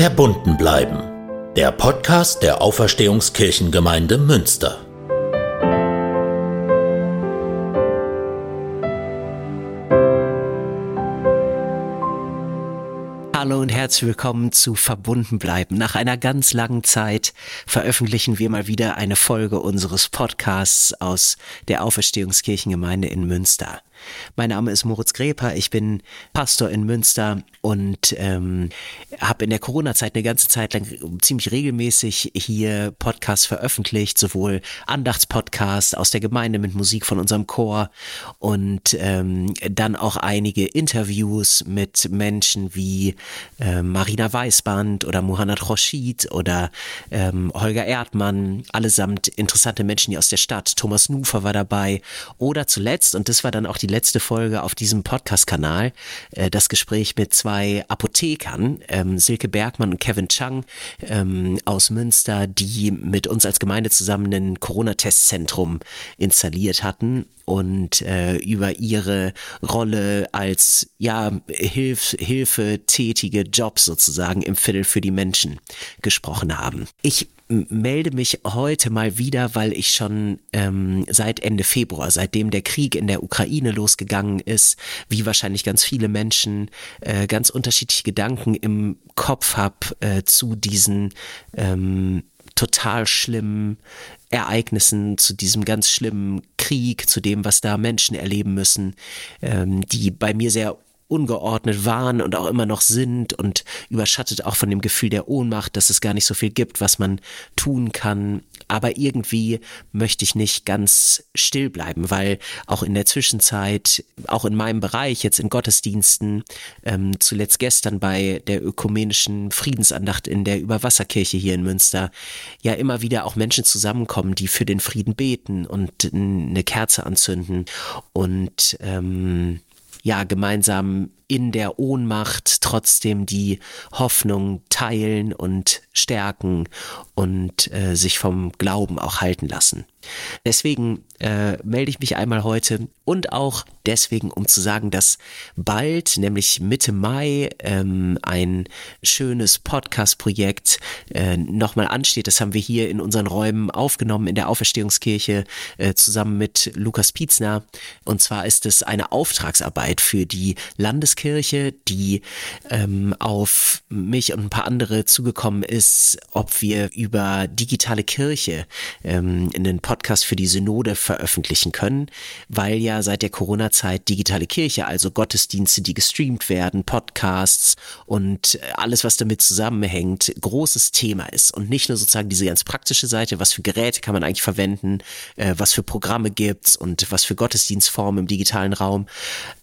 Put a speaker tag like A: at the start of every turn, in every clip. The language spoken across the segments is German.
A: Verbunden bleiben. Der Podcast der Auferstehungskirchengemeinde Münster.
B: Hallo und herzlich willkommen zu Verbunden bleiben. Nach einer ganz langen Zeit veröffentlichen wir mal wieder eine Folge unseres Podcasts aus der Auferstehungskirchengemeinde in Münster. Mein Name ist Moritz Greper, ich bin Pastor in Münster und ähm, habe in der Corona-Zeit eine ganze Zeit lang ziemlich regelmäßig hier Podcasts veröffentlicht, sowohl Andachtspodcasts aus der Gemeinde mit Musik von unserem Chor und ähm, dann auch einige Interviews mit Menschen wie äh, Marina Weißband oder Muhannad Roshid oder ähm, Holger Erdmann, allesamt interessante Menschen hier aus der Stadt. Thomas Nufer war dabei oder zuletzt, und das war dann auch die letzte Folge auf diesem Podcast-Kanal, äh, das Gespräch mit zwei Apothekern, ähm, Silke Bergmann und Kevin Chang ähm, aus Münster, die mit uns als Gemeinde zusammen ein Corona-Testzentrum installiert hatten und äh, über ihre Rolle als ja Hilf, Hilfe tätige Jobs sozusagen im Viertel für die Menschen gesprochen haben. Ich melde mich heute mal wieder, weil ich schon ähm, seit Ende Februar, seitdem der Krieg in der Ukraine losgegangen ist, wie wahrscheinlich ganz viele Menschen, äh, ganz unterschiedliche Gedanken im Kopf habe äh, zu diesen ähm, total schlimmen Ereignissen, zu diesem ganz schlimmen Krieg, zu dem, was da Menschen erleben müssen, ähm, die bei mir sehr ungeordnet waren und auch immer noch sind und überschattet auch von dem Gefühl der Ohnmacht, dass es gar nicht so viel gibt, was man tun kann. Aber irgendwie möchte ich nicht ganz still bleiben, weil auch in der Zwischenzeit, auch in meinem Bereich, jetzt in Gottesdiensten, ähm, zuletzt gestern bei der ökumenischen Friedensandacht in der Überwasserkirche hier in Münster, ja immer wieder auch Menschen zusammenkommen, die für den Frieden beten und eine Kerze anzünden und ähm, ja gemeinsam in der Ohnmacht trotzdem die Hoffnung teilen und stärken und äh, sich vom Glauben auch halten lassen. Deswegen äh, melde ich mich einmal heute und auch deswegen, um zu sagen, dass bald, nämlich Mitte Mai, ähm, ein schönes Podcast-Projekt äh, nochmal ansteht. Das haben wir hier in unseren Räumen aufgenommen in der Auferstehungskirche äh, zusammen mit Lukas Pietzner. Und zwar ist es eine Auftragsarbeit für die Landeskirche, die ähm, auf mich und ein paar andere zugekommen ist, ob wir über digitale Kirche ähm, in den Podcast für die Synode veröffentlichen können, weil ja seit der Corona-Zeit digitale Kirche, also Gottesdienste, die gestreamt werden, Podcasts und alles, was damit zusammenhängt, großes Thema ist. Und nicht nur sozusagen diese ganz praktische Seite, was für Geräte kann man eigentlich verwenden, äh, was für Programme gibt's und was für Gottesdienstformen im digitalen Raum,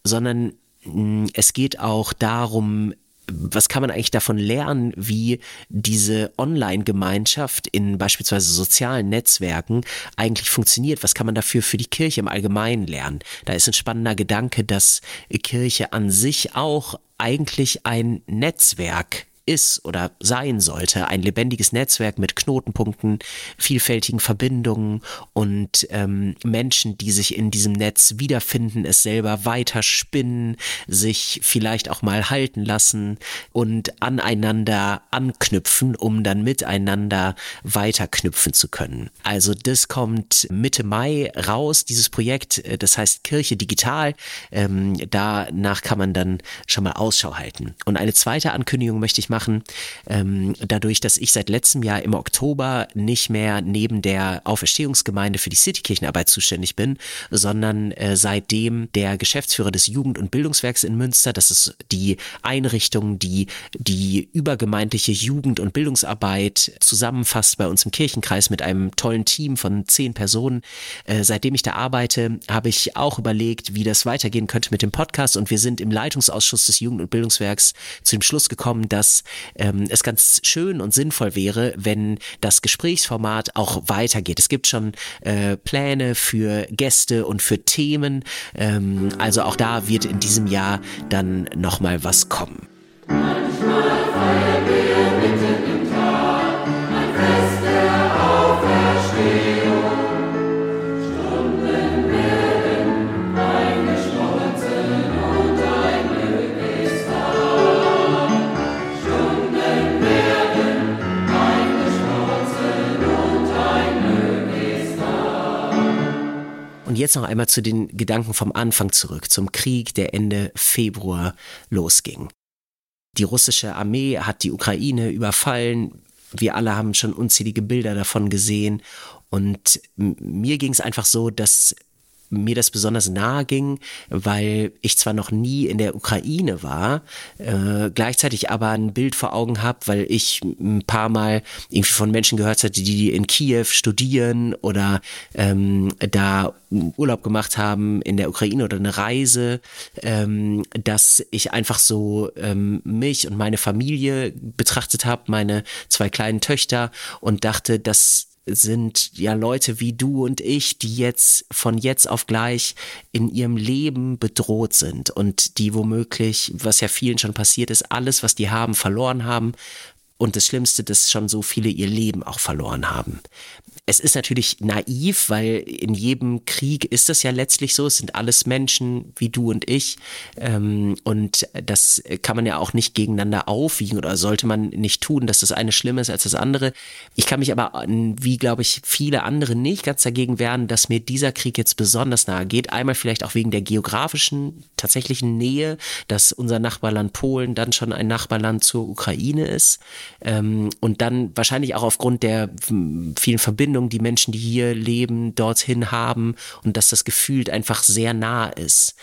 B: sondern mh, es geht auch darum, was kann man eigentlich davon lernen, wie diese Online-Gemeinschaft in beispielsweise sozialen Netzwerken eigentlich funktioniert? Was kann man dafür für die Kirche im Allgemeinen lernen? Da ist ein spannender Gedanke, dass Kirche an sich auch eigentlich ein Netzwerk ist oder sein sollte. Ein lebendiges Netzwerk mit Knotenpunkten, vielfältigen Verbindungen und ähm, Menschen, die sich in diesem Netz wiederfinden, es selber weiter spinnen, sich vielleicht auch mal halten lassen und aneinander anknüpfen, um dann miteinander weiterknüpfen zu können. Also das kommt Mitte Mai raus, dieses Projekt, äh, das heißt Kirche Digital. Ähm, danach kann man dann schon mal Ausschau halten. Und eine zweite Ankündigung möchte ich machen machen. Ähm, dadurch, dass ich seit letztem Jahr im Oktober nicht mehr neben der Auferstehungsgemeinde für die Citykirchenarbeit zuständig bin, sondern äh, seitdem der Geschäftsführer des Jugend- und Bildungswerks in Münster, das ist die Einrichtung, die die übergemeindliche Jugend- und Bildungsarbeit zusammenfasst bei uns im Kirchenkreis mit einem tollen Team von zehn Personen. Äh, seitdem ich da arbeite, habe ich auch überlegt, wie das weitergehen könnte mit dem Podcast und wir sind im Leitungsausschuss des Jugend- und Bildungswerks zu dem Schluss gekommen, dass ähm, es ganz schön und sinnvoll wäre, wenn das Gesprächsformat auch weitergeht. Es gibt schon äh, Pläne für Gäste und für Themen. Ähm, also auch da wird in diesem Jahr dann nochmal was kommen. Manchmal feiern wir mitten jetzt noch einmal zu den Gedanken vom Anfang zurück, zum Krieg, der Ende Februar losging. Die russische Armee hat die Ukraine überfallen. Wir alle haben schon unzählige Bilder davon gesehen. Und mir ging es einfach so, dass mir das besonders nahe ging, weil ich zwar noch nie in der Ukraine war, äh, gleichzeitig aber ein Bild vor Augen habe, weil ich ein paar Mal irgendwie von Menschen gehört hatte, die in Kiew studieren oder ähm, da Urlaub gemacht haben in der Ukraine oder eine Reise, ähm, dass ich einfach so ähm, mich und meine Familie betrachtet habe, meine zwei kleinen Töchter und dachte, dass sind ja Leute wie du und ich, die jetzt von jetzt auf gleich in ihrem Leben bedroht sind und die womöglich, was ja vielen schon passiert ist, alles, was die haben, verloren haben. Und das Schlimmste, dass schon so viele ihr Leben auch verloren haben es ist natürlich naiv, weil in jedem Krieg ist das ja letztlich so. Es sind alles Menschen wie du und ich. Ähm, und das kann man ja auch nicht gegeneinander aufwiegen oder sollte man nicht tun, dass das eine schlimmer ist als das andere. Ich kann mich aber, wie glaube ich, viele andere nicht ganz dagegen wehren, dass mir dieser Krieg jetzt besonders nahe geht. Einmal vielleicht auch wegen der geografischen, tatsächlichen Nähe, dass unser Nachbarland Polen dann schon ein Nachbarland zur Ukraine ist. Ähm, und dann wahrscheinlich auch aufgrund der vielen Verbindungen Verbindung die Menschen, die hier leben, dorthin haben und dass das gefühlt einfach sehr nah ist.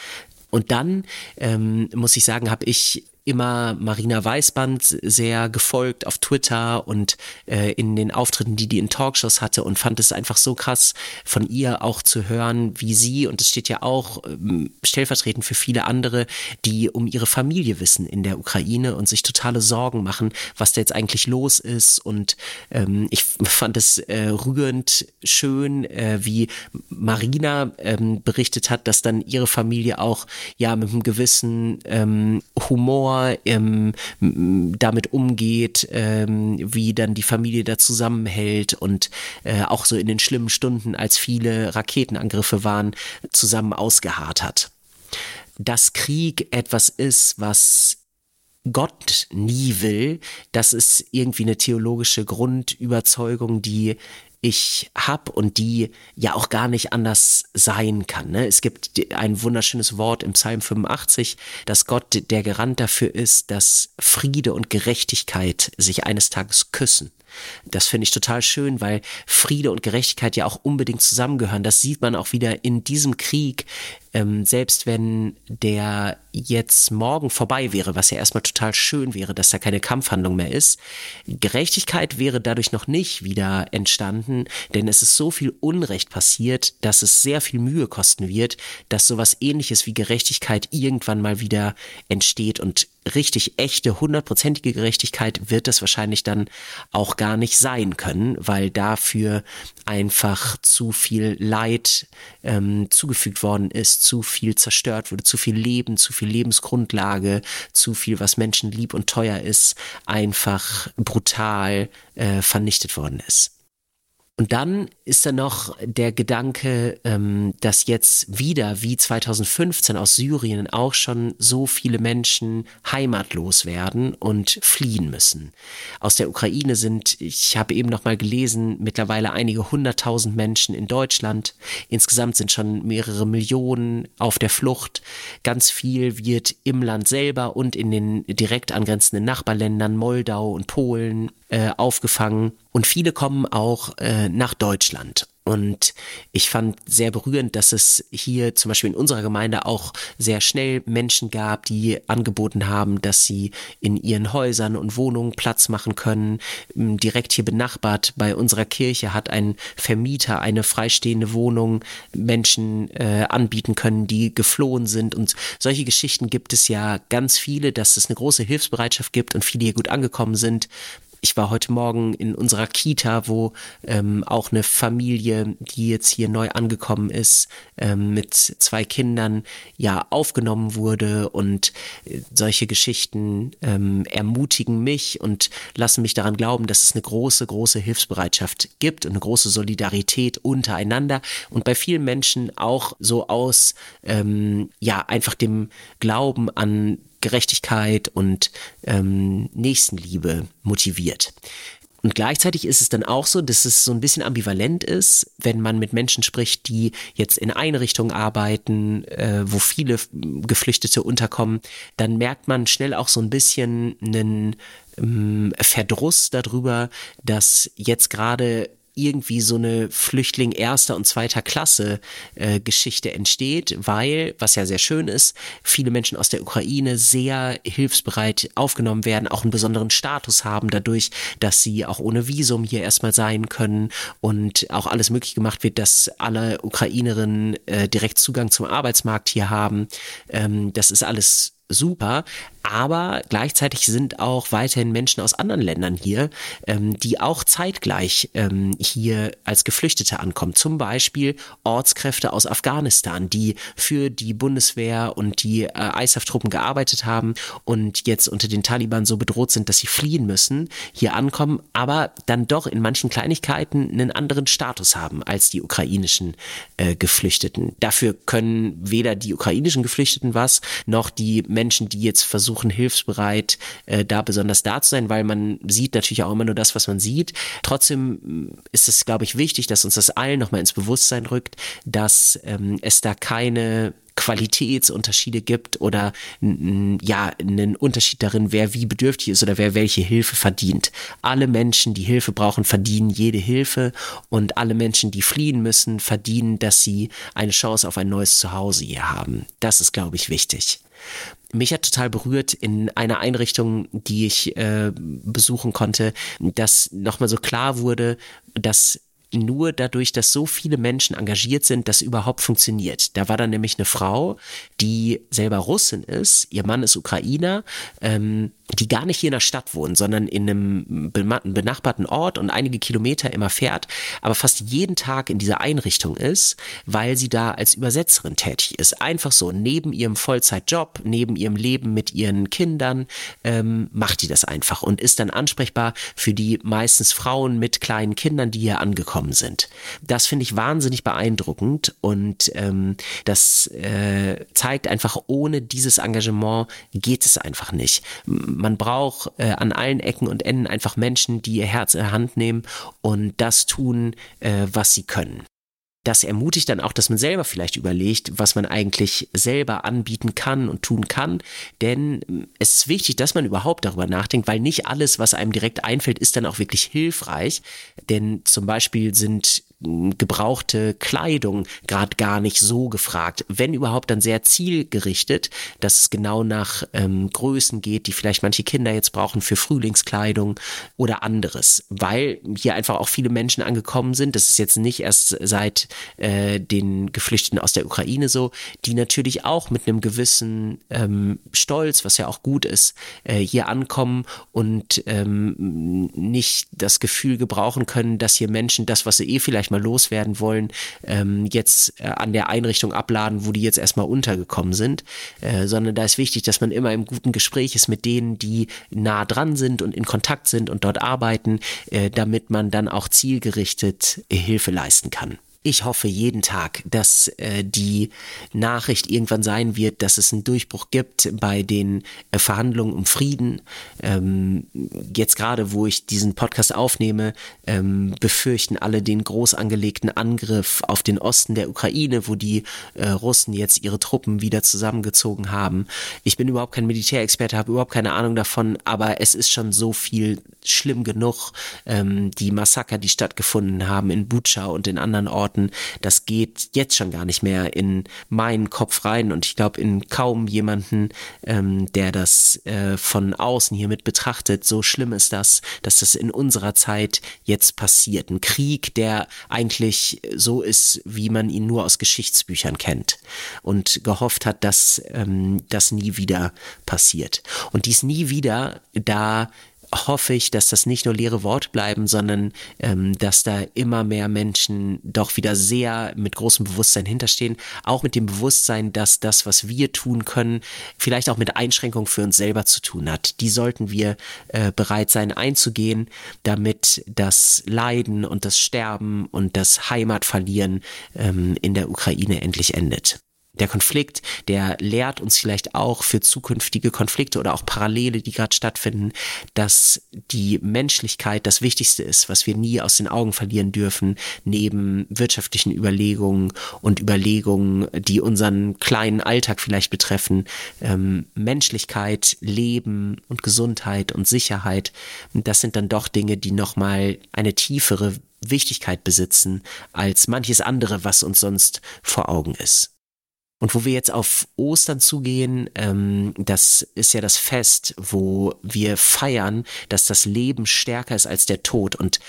B: Und dann ähm, muss ich sagen, habe ich immer Marina Weißband sehr gefolgt auf Twitter und äh, in den Auftritten, die die in Talkshows hatte und fand es einfach so krass von ihr auch zu hören, wie sie, und es steht ja auch ähm, stellvertretend für viele andere, die um ihre Familie wissen in der Ukraine und sich totale Sorgen machen, was da jetzt eigentlich los ist. Und ähm, ich fand es äh, rührend schön, äh, wie Marina ähm, berichtet hat, dass dann ihre Familie auch ja mit einem gewissen ähm, Humor ähm, damit umgeht, ähm, wie dann die Familie da zusammenhält und äh, auch so in den schlimmen Stunden, als viele Raketenangriffe waren, zusammen ausgeharrt hat. Dass Krieg etwas ist, was Gott nie will, das ist irgendwie eine theologische Grundüberzeugung, die ich habe und die ja auch gar nicht anders sein kann. Ne? Es gibt ein wunderschönes Wort im Psalm 85, dass Gott der Garant dafür ist, dass Friede und Gerechtigkeit sich eines Tages küssen. Das finde ich total schön, weil Friede und Gerechtigkeit ja auch unbedingt zusammengehören. Das sieht man auch wieder in diesem Krieg, ähm, selbst wenn der jetzt morgen vorbei wäre, was ja erstmal total schön wäre, dass da keine Kampfhandlung mehr ist, Gerechtigkeit wäre dadurch noch nicht wieder entstanden, denn es ist so viel Unrecht passiert, dass es sehr viel Mühe kosten wird, dass sowas ähnliches wie Gerechtigkeit irgendwann mal wieder entsteht. Und richtig echte, hundertprozentige Gerechtigkeit wird es wahrscheinlich dann auch gar nicht sein können, weil dafür einfach zu viel Leid ähm, zugefügt worden ist, zu viel zerstört wurde, zu viel Leben, zu viel Lebensgrundlage, zu viel, was Menschen lieb und teuer ist, einfach brutal äh, vernichtet worden ist. Und dann ist da noch der Gedanke, ähm, dass jetzt wieder wie 2015 aus Syrien auch schon so viele Menschen heimatlos werden und fliehen müssen. Aus der Ukraine sind, ich habe eben noch mal gelesen, mittlerweile einige hunderttausend Menschen in Deutschland. Insgesamt sind schon mehrere Millionen auf der Flucht. Ganz viel wird im Land selber und in den direkt angrenzenden Nachbarländern Moldau und Polen äh, aufgefangen. Und viele kommen auch äh, nach Deutschland. Und ich fand sehr berührend, dass es hier zum Beispiel in unserer Gemeinde auch sehr schnell Menschen gab, die angeboten haben, dass sie in ihren Häusern und Wohnungen Platz machen können. Direkt hier benachbart bei unserer Kirche hat ein Vermieter eine freistehende Wohnung Menschen äh, anbieten können, die geflohen sind. Und solche Geschichten gibt es ja ganz viele, dass es eine große Hilfsbereitschaft gibt und viele hier gut angekommen sind ich war heute Morgen in unserer Kita, wo ähm, auch eine Familie, die jetzt hier neu angekommen ist, ähm, mit zwei Kindern, ja, aufgenommen wurde und äh, solche Geschichten ähm, ermutigen mich und lassen mich daran glauben, dass es eine große, große Hilfsbereitschaft gibt und eine große Solidarität untereinander und bei vielen Menschen auch so aus, ähm, ja, einfach dem Glauben an Gerechtigkeit und ähm, Nächstenliebe motiviert. Und gleichzeitig ist es dann auch so, dass es so ein bisschen ambivalent ist, wenn man mit Menschen spricht, die jetzt in Einrichtungen arbeiten, äh, wo viele Geflüchtete unterkommen, dann merkt man schnell auch so ein bisschen einen ähm, Verdruss darüber, dass jetzt gerade irgendwie so eine Flüchtling erster und zweiter Klasse äh, Geschichte entsteht, weil, was ja sehr schön ist, viele Menschen aus der Ukraine sehr hilfsbereit aufgenommen werden, auch einen besonderen Status haben dadurch, dass sie auch ohne Visum hier erstmal sein können und auch alles möglich gemacht wird, dass alle Ukrainerinnen äh, direkt Zugang zum Arbeitsmarkt hier haben. Ähm, das ist alles super, aber gleichzeitig sind auch weiterhin Menschen aus anderen Ländern hier, ähm, die auch zeitgleich ähm, hier als Geflüchtete ankommen. Zum Beispiel Ortskräfte aus Afghanistan, die für die Bundeswehr und die äh, ISAF-Truppen gearbeitet haben und jetzt unter den Taliban so bedroht sind, dass sie fliehen müssen, hier ankommen, aber dann doch in manchen Kleinigkeiten einen anderen Status haben als die ukrainischen äh, Geflüchteten. Dafür können weder die ukrainischen Geflüchteten was, noch die Menschen, die jetzt versuchen, versuchen, hilfsbereit äh, da besonders da zu sein, weil man sieht natürlich auch immer nur das, was man sieht. Trotzdem mm, ist es, glaube ich, wichtig, dass uns das allen nochmal ins Bewusstsein rückt, dass ähm, es da keine Qualitätsunterschiede gibt oder ja einen Unterschied darin, wer wie bedürftig ist oder wer welche Hilfe verdient. Alle Menschen, die Hilfe brauchen, verdienen jede Hilfe und alle Menschen, die fliehen müssen, verdienen, dass sie eine Chance auf ein neues Zuhause hier haben. Das ist, glaube ich, wichtig mich hat total berührt in einer Einrichtung, die ich äh, besuchen konnte, dass nochmal so klar wurde, dass nur dadurch, dass so viele Menschen engagiert sind, das überhaupt funktioniert. Da war dann nämlich eine Frau, die selber Russin ist, ihr Mann ist Ukrainer, ähm, die gar nicht hier in der Stadt wohnen, sondern in einem benachbarten Ort und einige Kilometer immer fährt, aber fast jeden Tag in dieser Einrichtung ist, weil sie da als Übersetzerin tätig ist. Einfach so, neben ihrem Vollzeitjob, neben ihrem Leben mit ihren Kindern, ähm, macht die das einfach und ist dann ansprechbar für die meistens Frauen mit kleinen Kindern, die hier angekommen sind. Das finde ich wahnsinnig beeindruckend und ähm, das äh, zeigt einfach, ohne dieses Engagement geht es einfach nicht man braucht äh, an allen Ecken und Enden einfach Menschen, die ihr Herz in der Hand nehmen und das tun, äh, was sie können das ermutigt dann auch, dass man selber vielleicht überlegt, was man eigentlich selber anbieten kann und tun kann. Denn ähm, es ist wichtig, dass man überhaupt darüber nachdenkt, weil nicht alles, was einem direkt einfällt, ist dann auch wirklich hilfreich. Denn zum Beispiel sind gebrauchte Kleidung gerade gar nicht so gefragt. Wenn überhaupt, dann sehr zielgerichtet, dass es genau nach ähm, Größen geht, die vielleicht manche Kinder jetzt brauchen für Frühlingskleidung oder anderes. Weil hier einfach auch viele Menschen angekommen sind. Das ist jetzt nicht erst seit äh, den Geflüchteten aus der Ukraine so, die natürlich auch mit einem gewissen ähm, Stolz, was ja auch gut ist, äh, hier ankommen und ähm, nicht das Gefühl gebrauchen können, dass hier Menschen das, was sie eh vielleicht mal loswerden wollen, ähm, jetzt äh, an der Einrichtung abladen, wo die jetzt erstmal untergekommen sind, äh, sondern da ist wichtig, dass man immer im guten Gespräch ist mit denen, die nah dran sind und in Kontakt sind und dort arbeiten, äh, damit man dann auch zielgerichtet Hilfe leisten kann ich hoffe jeden Tag, dass äh, die Nachricht irgendwann sein wird, dass es einen Durchbruch gibt bei den äh, Verhandlungen um Frieden. Ähm, jetzt gerade, wo ich diesen Podcast aufnehme, ähm, befürchten alle den groß angelegten Angriff auf den Osten der Ukraine, wo die äh, Russen jetzt ihre Truppen wieder zusammengezogen haben. Ich bin überhaupt kein Militärexperte, habe überhaupt keine Ahnung davon, aber es ist schon so viel schlimm genug. Ähm, die Massaker, die stattgefunden haben in Bucha und in anderen Orten, das geht jetzt schon gar nicht mehr in meinen Kopf rein und ich glaube in kaum jemanden, ähm, der das äh, von außen hier mit betrachtet. So schlimm ist das, dass das in unserer Zeit jetzt passiert. Ein Krieg, der eigentlich so ist, wie man ihn nur aus Geschichtsbüchern kennt und gehofft hat, dass ähm, das nie wieder passiert. Und dies nie wieder, da hoffe ich, dass das nicht nur leere Worte bleiben, sondern ähm, dass da immer mehr Menschen doch wieder sehr mit großem Bewusstsein hinterstehen. Auch mit dem Bewusstsein, dass das, was wir tun können, vielleicht auch mit Einschränkungen für uns selber zu tun hat. Die sollten wir äh, bereit sein einzugehen, damit das Leiden und das Sterben und das Heimatverlieren ähm, in der Ukraine endlich endet. Der Konflikt, der lehrt uns vielleicht auch für zukünftige Konflikte oder auch Parallele, die gerade stattfinden, dass die Menschlichkeit das Wichtigste ist, was wir nie aus den Augen verlieren dürfen, neben wirtschaftlichen Überlegungen und Überlegungen, die unseren kleinen Alltag vielleicht betreffen. Ähm, Menschlichkeit, Leben und Gesundheit und Sicherheit, das sind dann doch Dinge, die nochmal eine tiefere Wichtigkeit besitzen als manches andere, was uns sonst vor Augen ist. Und wo wir jetzt auf Ostern zugehen, ähm, das ist ja das Fest, wo wir feiern, dass das Leben stärker ist als der Tod. Und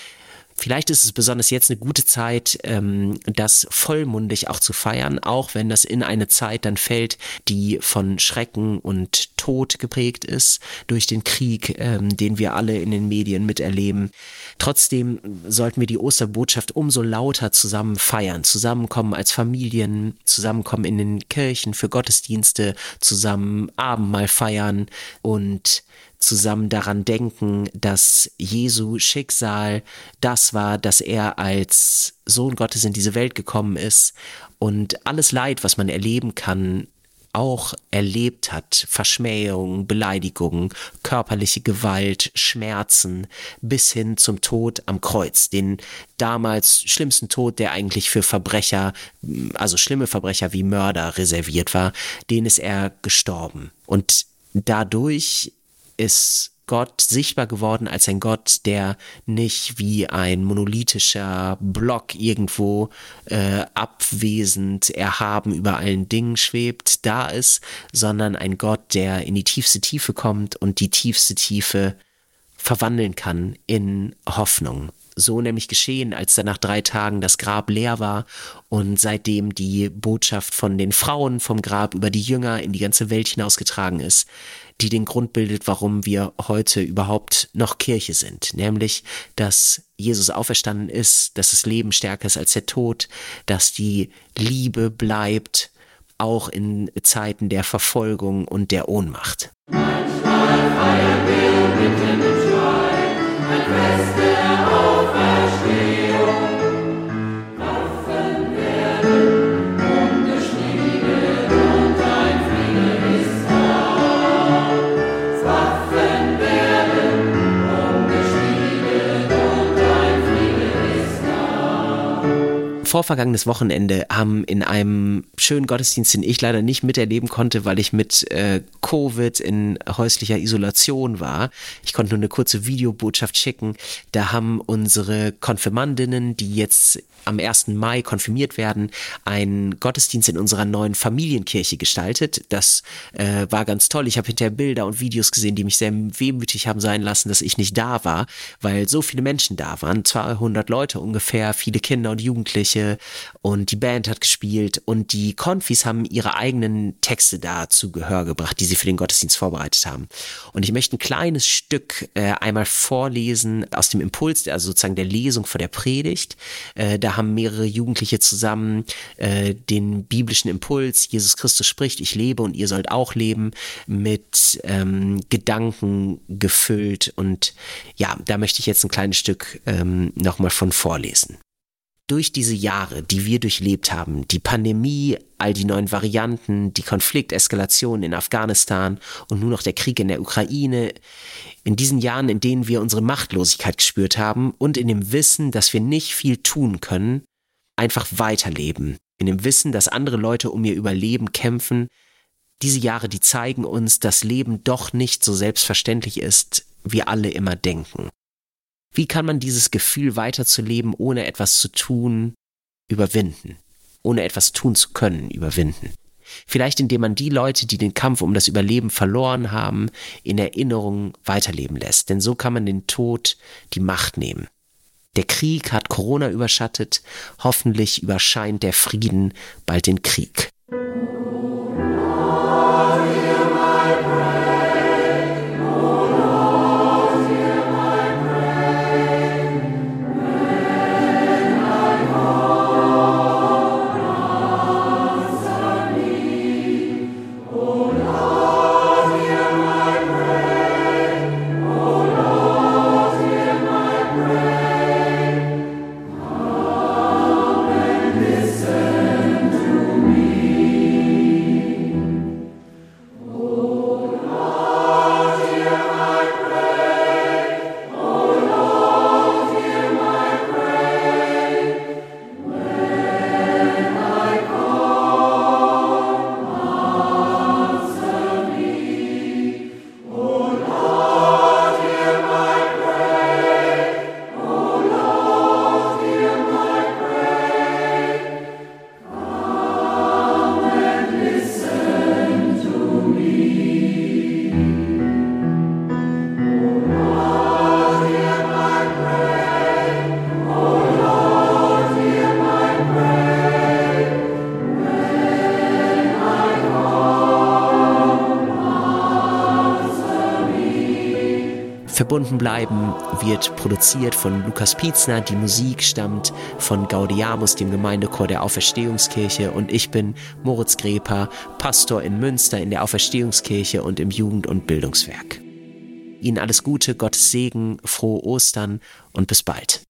B: Vielleicht ist es besonders jetzt eine gute Zeit, ähm, das vollmundig auch zu feiern, auch wenn das in eine Zeit dann fällt, die von Schrecken und Tod geprägt ist durch den Krieg, ähm, den wir alle in den Medien miterleben. Trotzdem sollten wir die Osterbotschaft umso lauter zusammen feiern, zusammenkommen als Familien, zusammenkommen in den Kirchen für Gottesdienste, zusammen Abendmahl feiern und zusammen daran denken, dass Jesu Schicksal das war, dass er als Sohn Gottes in diese Welt gekommen ist und alles Leid, was man erleben kann, auch erlebt hat, Verschmähung, Beleidigung, körperliche Gewalt, Schmerzen, bis hin zum Tod am Kreuz, den damals schlimmsten Tod, der eigentlich für Verbrecher, also schlimme Verbrecher wie Mörder reserviert war, den ist er gestorben. Und dadurch ist Gott sichtbar geworden als ein Gott, der nicht wie ein monolithischer Block irgendwo äh, abwesend, erhaben über allen Dingen schwebt, da ist, sondern ein Gott, der in die tiefste Tiefe kommt und die tiefste Tiefe verwandeln kann in Hoffnung. So nämlich geschehen, als dann nach drei Tagen das Grab leer war und seitdem die Botschaft von den Frauen vom Grab über die Jünger in die ganze Welt hinausgetragen ist, die den Grund bildet, warum wir heute überhaupt noch Kirche sind, nämlich, dass Jesus auferstanden ist, dass das Leben stärker ist als der Tod, dass die Liebe bleibt, auch in Zeiten der Verfolgung und der Ohnmacht. Manchmal feiern wir vorvergangenes Wochenende haben in einem schönen Gottesdienst, den ich leider nicht miterleben konnte, weil ich mit äh, Covid in häuslicher Isolation war. Ich konnte nur eine kurze Videobotschaft schicken. Da haben unsere Konfirmandinnen, die jetzt am 1. Mai konfirmiert werden, einen Gottesdienst in unserer neuen Familienkirche gestaltet. Das äh, war ganz toll. Ich habe hinterher Bilder und Videos gesehen, die mich sehr wehmütig haben sein lassen, dass ich nicht da war, weil so viele Menschen da waren. 200 Leute ungefähr, viele Kinder und Jugendliche und die Band hat gespielt und die Konfis haben ihre eigenen Texte da zu Gehör gebracht, die sie für den Gottesdienst vorbereitet haben. Und ich möchte ein kleines Stück äh, einmal vorlesen aus dem Impuls, also sozusagen der Lesung vor der Predigt. Äh, da haben mehrere Jugendliche zusammen äh, den biblischen Impuls, Jesus Christus spricht, ich lebe und ihr sollt auch leben, mit ähm, Gedanken gefüllt. Und ja, da möchte ich jetzt ein kleines Stück ähm, nochmal von vorlesen durch diese Jahre, die wir durchlebt haben, die Pandemie, all die neuen Varianten, die Konflikteskalation in Afghanistan und nun noch der Krieg in der Ukraine, in diesen Jahren, in denen wir unsere Machtlosigkeit gespürt haben und in dem Wissen, dass wir nicht viel tun können, einfach weiterleben, in dem Wissen, dass andere Leute um ihr Überleben kämpfen, diese Jahre, die zeigen uns, dass Leben doch nicht so selbstverständlich ist, wie alle immer denken. Wie kann man dieses Gefühl weiterzuleben, ohne etwas zu tun, überwinden? Ohne etwas tun zu können, überwinden? Vielleicht indem man die Leute, die den Kampf um das Überleben verloren haben, in Erinnerung weiterleben lässt. Denn so kann man den Tod die Macht nehmen. Der Krieg hat Corona überschattet, hoffentlich überscheint der Frieden bald den Krieg. Verbunden bleiben wird produziert von Lukas Pietzner, die Musik stammt von Gaudiamus, dem Gemeindechor der Auferstehungskirche und ich bin Moritz Greper, Pastor in Münster in der Auferstehungskirche und im Jugend- und Bildungswerk. Ihnen alles Gute, Gottes Segen, frohe Ostern und bis bald.